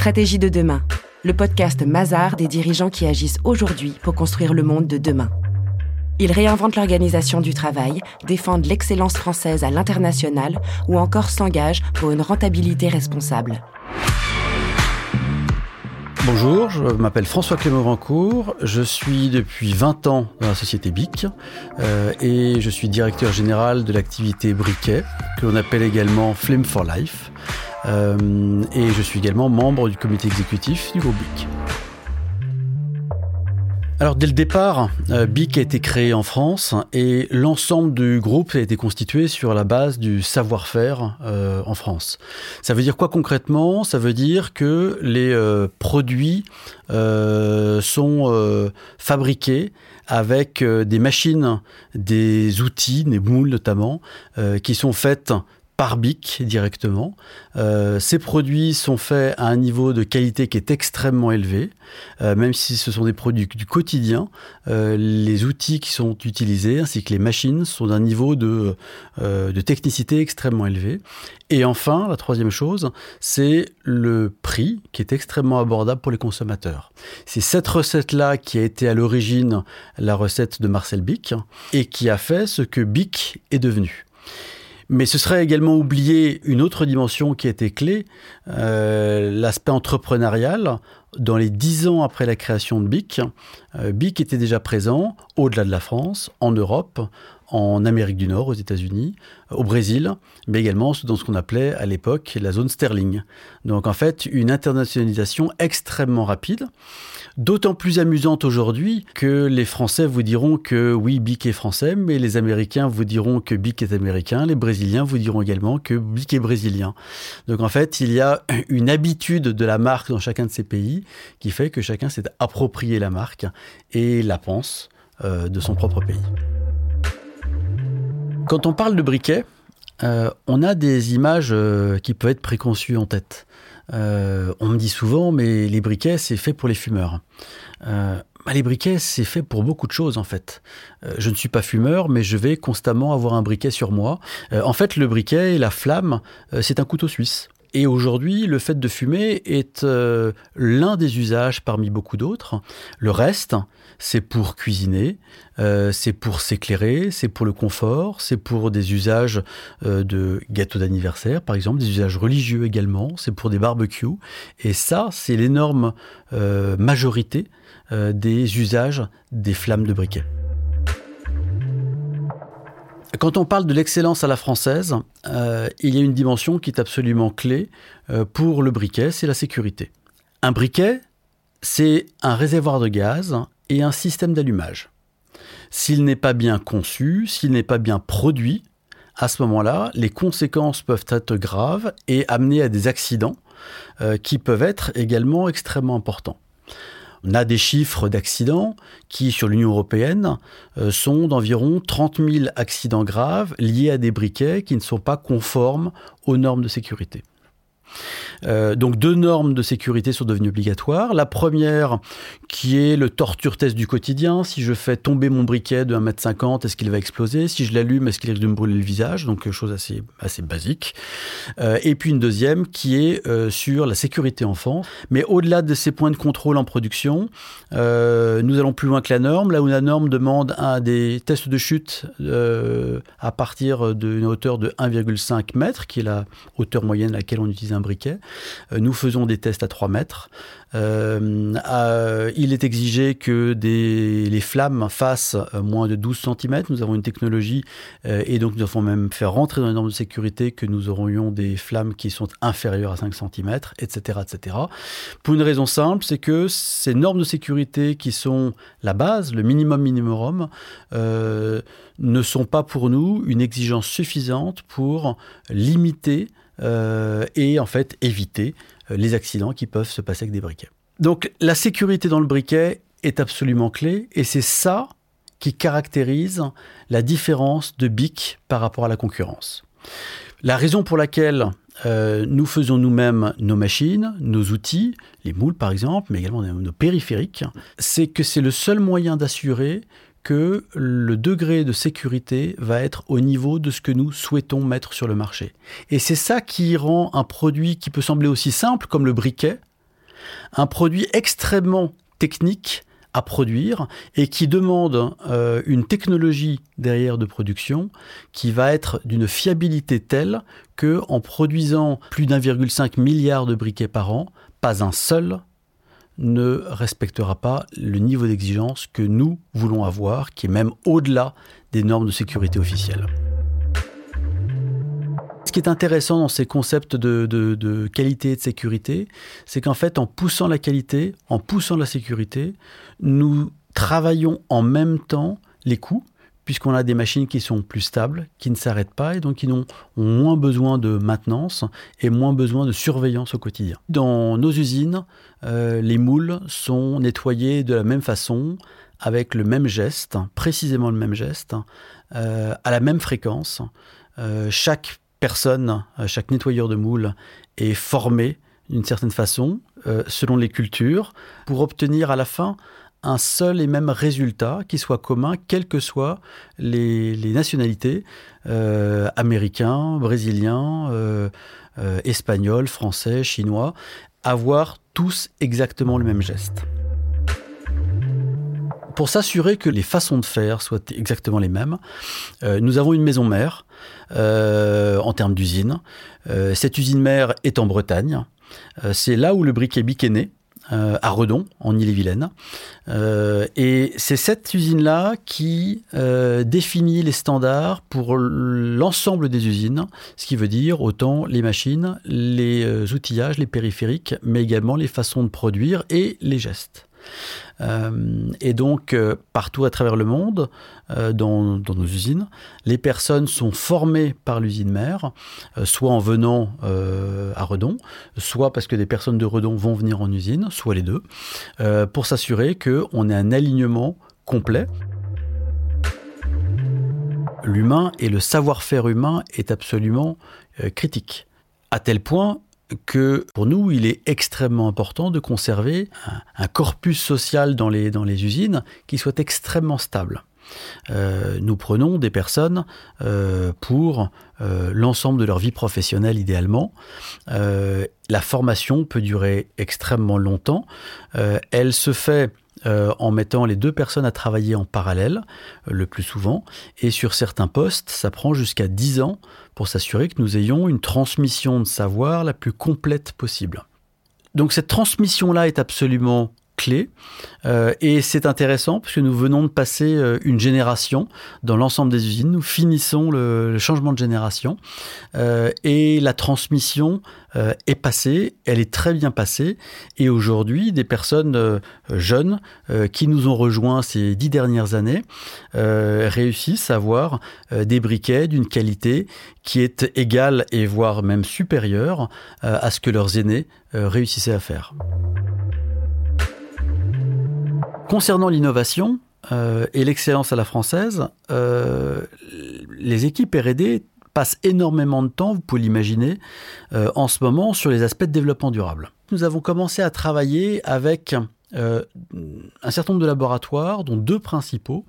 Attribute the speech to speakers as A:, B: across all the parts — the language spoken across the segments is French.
A: Stratégie de demain, le podcast Mazar des dirigeants qui agissent aujourd'hui pour construire le monde de demain. Ils réinventent l'organisation du travail, défendent l'excellence française à l'international ou encore s'engagent pour une rentabilité responsable.
B: Bonjour, je m'appelle François Clément Rancourt, je suis depuis 20 ans dans la société BIC euh, et je suis directeur général de l'activité briquet que l'on appelle également Flame for Life euh, et je suis également membre du comité exécutif du groupe BIC. Alors dès le départ, euh, BIC a été créé en France et l'ensemble du groupe a été constitué sur la base du savoir-faire euh, en France. Ça veut dire quoi concrètement? Ça veut dire que les euh, produits sont fabriqués avec des machines, des outils, des moules notamment, qui sont faites par BIC directement. Euh, ces produits sont faits à un niveau de qualité qui est extrêmement élevé, euh, même si ce sont des produits du quotidien. Euh, les outils qui sont utilisés ainsi que les machines sont d'un niveau de, de technicité extrêmement élevé. Et enfin, la troisième chose, c'est le prix qui est extrêmement abordable pour les consommateurs. C'est cette recette-là qui a été à l'origine la recette de Marcel Bic et qui a fait ce que Bic est devenu. Mais ce serait également oublier une autre dimension qui était clé, euh, l'aspect entrepreneurial. Dans les dix ans après la création de BIC, euh, BIC était déjà présent au-delà de la France, en Europe, en Amérique du Nord, aux États-Unis, au Brésil, mais également dans ce qu'on appelait à l'époque la zone sterling. Donc en fait, une internationalisation extrêmement rapide, d'autant plus amusante aujourd'hui que les Français vous diront que oui, BIC est français, mais les Américains vous diront que BIC est américain, les Brésiliens vous diront également que BIC est brésilien. Donc en fait, il y a une habitude de la marque dans chacun de ces pays qui fait que chacun s'est approprié la marque et la pense euh, de son propre pays. Quand on parle de briquet, euh, on a des images euh, qui peuvent être préconçues en tête. Euh, on me dit souvent, mais les briquets, c'est fait pour les fumeurs. Bah, les briquets, c'est fait pour beaucoup de choses en fait. je ne suis pas fumeur, mais je vais constamment avoir un briquet sur moi. en fait, le briquet et la flamme, c'est un couteau suisse. Et aujourd'hui, le fait de fumer est euh, l'un des usages parmi beaucoup d'autres. Le reste, c'est pour cuisiner, euh, c'est pour s'éclairer, c'est pour le confort, c'est pour des usages euh, de gâteaux d'anniversaire, par exemple, des usages religieux également, c'est pour des barbecues. Et ça, c'est l'énorme majorité des usages des flammes de briquet. Quand on parle de l'excellence à la française, euh, il y a une dimension qui est absolument clé euh, pour le briquet, c'est la sécurité. Un briquet, c'est un réservoir de gaz et un système d'allumage. S'il n'est pas bien conçu, s'il n'est pas bien produit, à ce moment-là, les conséquences peuvent être graves et amener à des accidents euh, qui peuvent être également extrêmement importants. On a des chiffres d'accidents qui, sur l'Union européenne, euh, sont d'environ 30 000 accidents graves liés à des briquets qui ne sont pas conformes aux normes de sécurité. Euh, donc deux normes de sécurité sont devenues obligatoires. La première, qui est le torture test du quotidien. Si je fais tomber mon briquet de 1m50, est-ce qu'il va exploser? Si je l'allume, est-ce qu'il risque de me brûler le visage? Donc euh, chose assez, assez basique. Euh, et puis une deuxième qui est sur la sécurité enfant. Mais au-delà de ces points de contrôle en production, nous allons plus loin que la norme. Là où la norme demande des tests de chute à partir d'une hauteur de 1,5 m, qui est la hauteur moyenne à laquelle on utilise un briquet. Euh, nous faisons des tests à 3 mètres. Euh, il est exigé que les flammes fassent euh, moins de 12 cm. Nous avons une technologie et donc nous avons même fait rentrer dans les normes de sécurité que nous aurions des flammes qui sont inférieures à 5 cm, etc., etc. Pour une raison simple, c'est que ces normes de sécurité qui sont la base, le minimum minimum, ne sont pas pour nous une exigence suffisante pour limiter et en fait éviter euh, les accidents qui peuvent se passer avec des briquets. Donc la sécurité dans le briquet est absolument clé et c'est ça qui caractérise la différence de BIC par rapport à la concurrence. La raison pour laquelle euh, nous faisons nous-mêmes nos machines, nos outils, les moules par exemple, mais également nos périphériques, c'est que c'est le seul moyen d'assurer que le degré de sécurité va être au niveau de ce que nous souhaitons mettre sur le marché. Et c'est ça qui rend un produit qui peut sembler aussi simple comme le briquet Un produit extrêmement technique à produire et qui demande euh, une technologie derrière de production qui va être d'une fiabilité telle que en produisant plus d'1,5 milliard de briquets par an, pas un seul ne respectera pas le niveau d'exigence que nous voulons avoir, qui est même au-delà des normes de sécurité officielles. Ce qui est intéressant dans ces concepts de, qualité et de sécurité, c'est qu'en fait, en poussant la qualité, en poussant la sécurité, nous travaillons en même temps les coûts, puisqu'on a des machines qui sont plus stables, qui ne s'arrêtent pas et donc qui ont, moins besoin de maintenance et moins besoin de surveillance au quotidien. Dans nos usines, euh, les moules sont nettoyés de la même façon, avec le même geste, précisément le même geste, euh, à la même fréquence. Euh, chaque personne, chaque nettoyeur de moules est formé d'une certaine façon, selon les cultures, pour obtenir à la fin un seul et même résultat qui soit commun, quelles que soient les, nationalités, euh, américains, brésiliens, euh, euh, espagnols, français, chinois, avoir tous exactement le même geste. Pour s'assurer que les façons de faire soient exactement les mêmes, nous avons une maison mère en termes d'usine. cette usine mère est en Bretagne. c'est là où le briquet bic est né. Euh, à Redon, en Ille-et-Vilaine. Euh, et c'est cette usine-là qui euh, définit les standards pour l'ensemble des usines, ce qui veut dire autant les machines, les outillages, les périphériques, mais également les façons de produire et les gestes. Euh, et donc, euh, partout à travers le monde, euh, dans, nos usines, les personnes sont formées par l'usine mère, soit en venant à Redon, soit parce que des personnes de Redon vont venir en usine, soit les deux, pour s'assurer qu'on ait un alignement complet l'humain et le savoir-faire humain est absolument critique. À tel point que pour nous, il est extrêmement important de conserver un, corpus social dans les, dans les usines qui soit extrêmement stable. Euh, nous prenons des personnes euh, pour euh, l'ensemble de leur vie professionnelle idéalement. la formation peut durer extrêmement longtemps. elle se fait en mettant les deux personnes à travailler en parallèle, le plus souvent. Et sur certains postes, ça prend jusqu'à 10 ans pour s'assurer que nous ayons une transmission de savoir la plus complète possible. Donc cette transmission-là est absolument Euh, et c'est intéressant parce que nous venons de passer euh, une génération dans l'ensemble des usines. Nous finissons le, changement de génération euh, et la transmission est passée. Elle est très bien passée. Et aujourd'hui, des personnes jeunes qui nous ont rejoints ces dix dernières années réussissent à avoir des briquets d'une qualité qui est égale et voire même supérieure à ce que leurs aînés réussissaient à faire. Concernant l'innovation euh, et l'excellence à la française, euh, les équipes RD passent énormément de temps, vous pouvez l'imaginer, euh, en ce moment sur les aspects de développement durable. Nous avons commencé à travailler avec un certain nombre de laboratoires, dont deux principaux.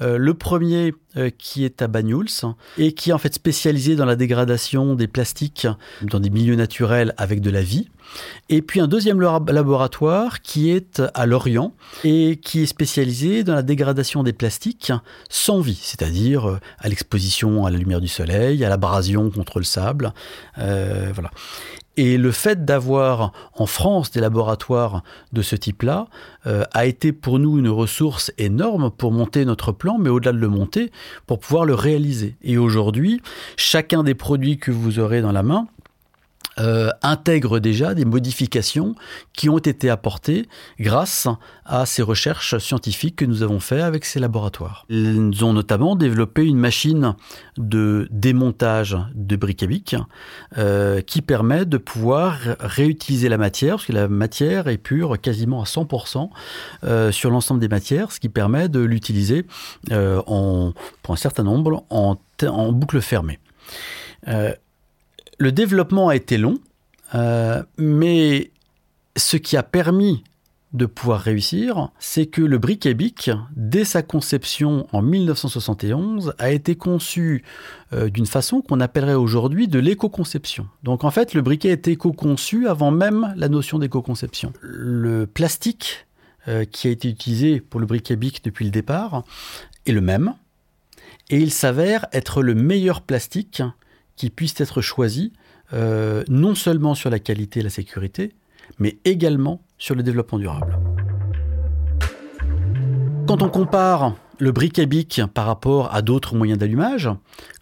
B: Le premier qui est à Banyuls et qui est en fait spécialisé dans la dégradation des plastiques dans des milieux naturels avec de la vie. Et puis un deuxième laboratoire qui est à Lorient et qui est spécialisé dans la dégradation des plastiques sans vie, c'est-à-dire à l'exposition à la lumière du soleil, à l'abrasion contre le sable. voilà. Et le fait d'avoir en France des laboratoires de ce type-là euh, a été pour nous une ressource énorme pour monter notre plan, mais au-delà de le monter, pour pouvoir le réaliser. Et aujourd'hui, chacun des produits que vous aurez dans la main euh, intègre déjà des modifications qui ont été apportées grâce à ces recherches scientifiques que nous avons faites avec ces laboratoires. Ils ont notamment développé une machine de démontage de bic euh, qui permet de pouvoir réutiliser la matière, parce que la matière est pure quasiment à 100% euh, sur l'ensemble des matières, ce qui permet de l'utiliser euh, pour un certain nombre en, en boucle fermée le développement a été long, euh, mais ce qui a permis de pouvoir réussir, c'est que le briquet bic, dès sa conception en 1971, a été conçu euh, d'une façon qu'on appellerait aujourd'hui de l'éco-conception. Donc en fait, le briquet est éco-conçu avant même la notion d'éco-conception. Le plastique euh, qui a été utilisé pour le briquet bic depuis le départ est le même, et il s'avère être le meilleur plastique qui puisse être choisi, euh, non seulement sur la qualité et la sécurité, mais également sur le développement durable. Quand on compare le briquet bic par rapport à d'autres moyens d'allumage,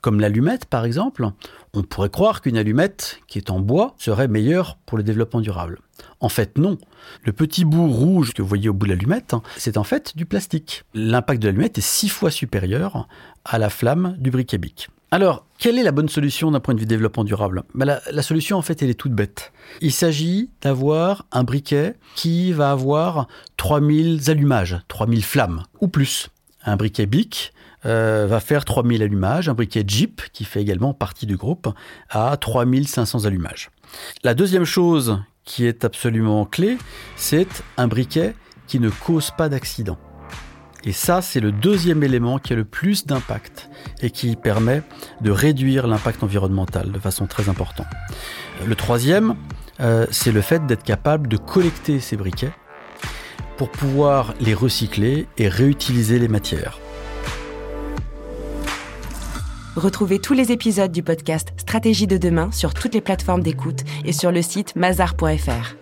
B: comme l'allumette par exemple, on pourrait croire qu'une allumette qui est en bois serait meilleure pour le développement durable. En fait, non. Le petit bout rouge que vous voyez au bout de l'allumette, c'est en fait du plastique. L'impact de l'allumette est six fois supérieur à la flamme du briquet bic. Alors, quelle est la bonne solution d'un point de vue développement durable? La, la, solution, en fait, elle est toute bête. Il s'agit d'avoir un briquet qui va avoir 3000 allumages, 3000 flammes, ou plus. Un briquet BIC euh, va faire 3000 allumages, un briquet Jeep, qui fait également partie du groupe, à 3500 allumages. La deuxième chose qui est absolument clé, c'est un briquet qui ne cause pas d'accident. Et ça, c'est le deuxième élément qui a le plus d'impact et qui permet de réduire l'impact environnemental de façon très importante. Le troisième, euh, c'est le fait d'être capable de collecter ces briquets pour pouvoir les recycler et réutiliser les matières.
A: Retrouvez tous les épisodes du podcast Stratégie de demain sur toutes les plateformes d'écoute et sur le site mazar.fr.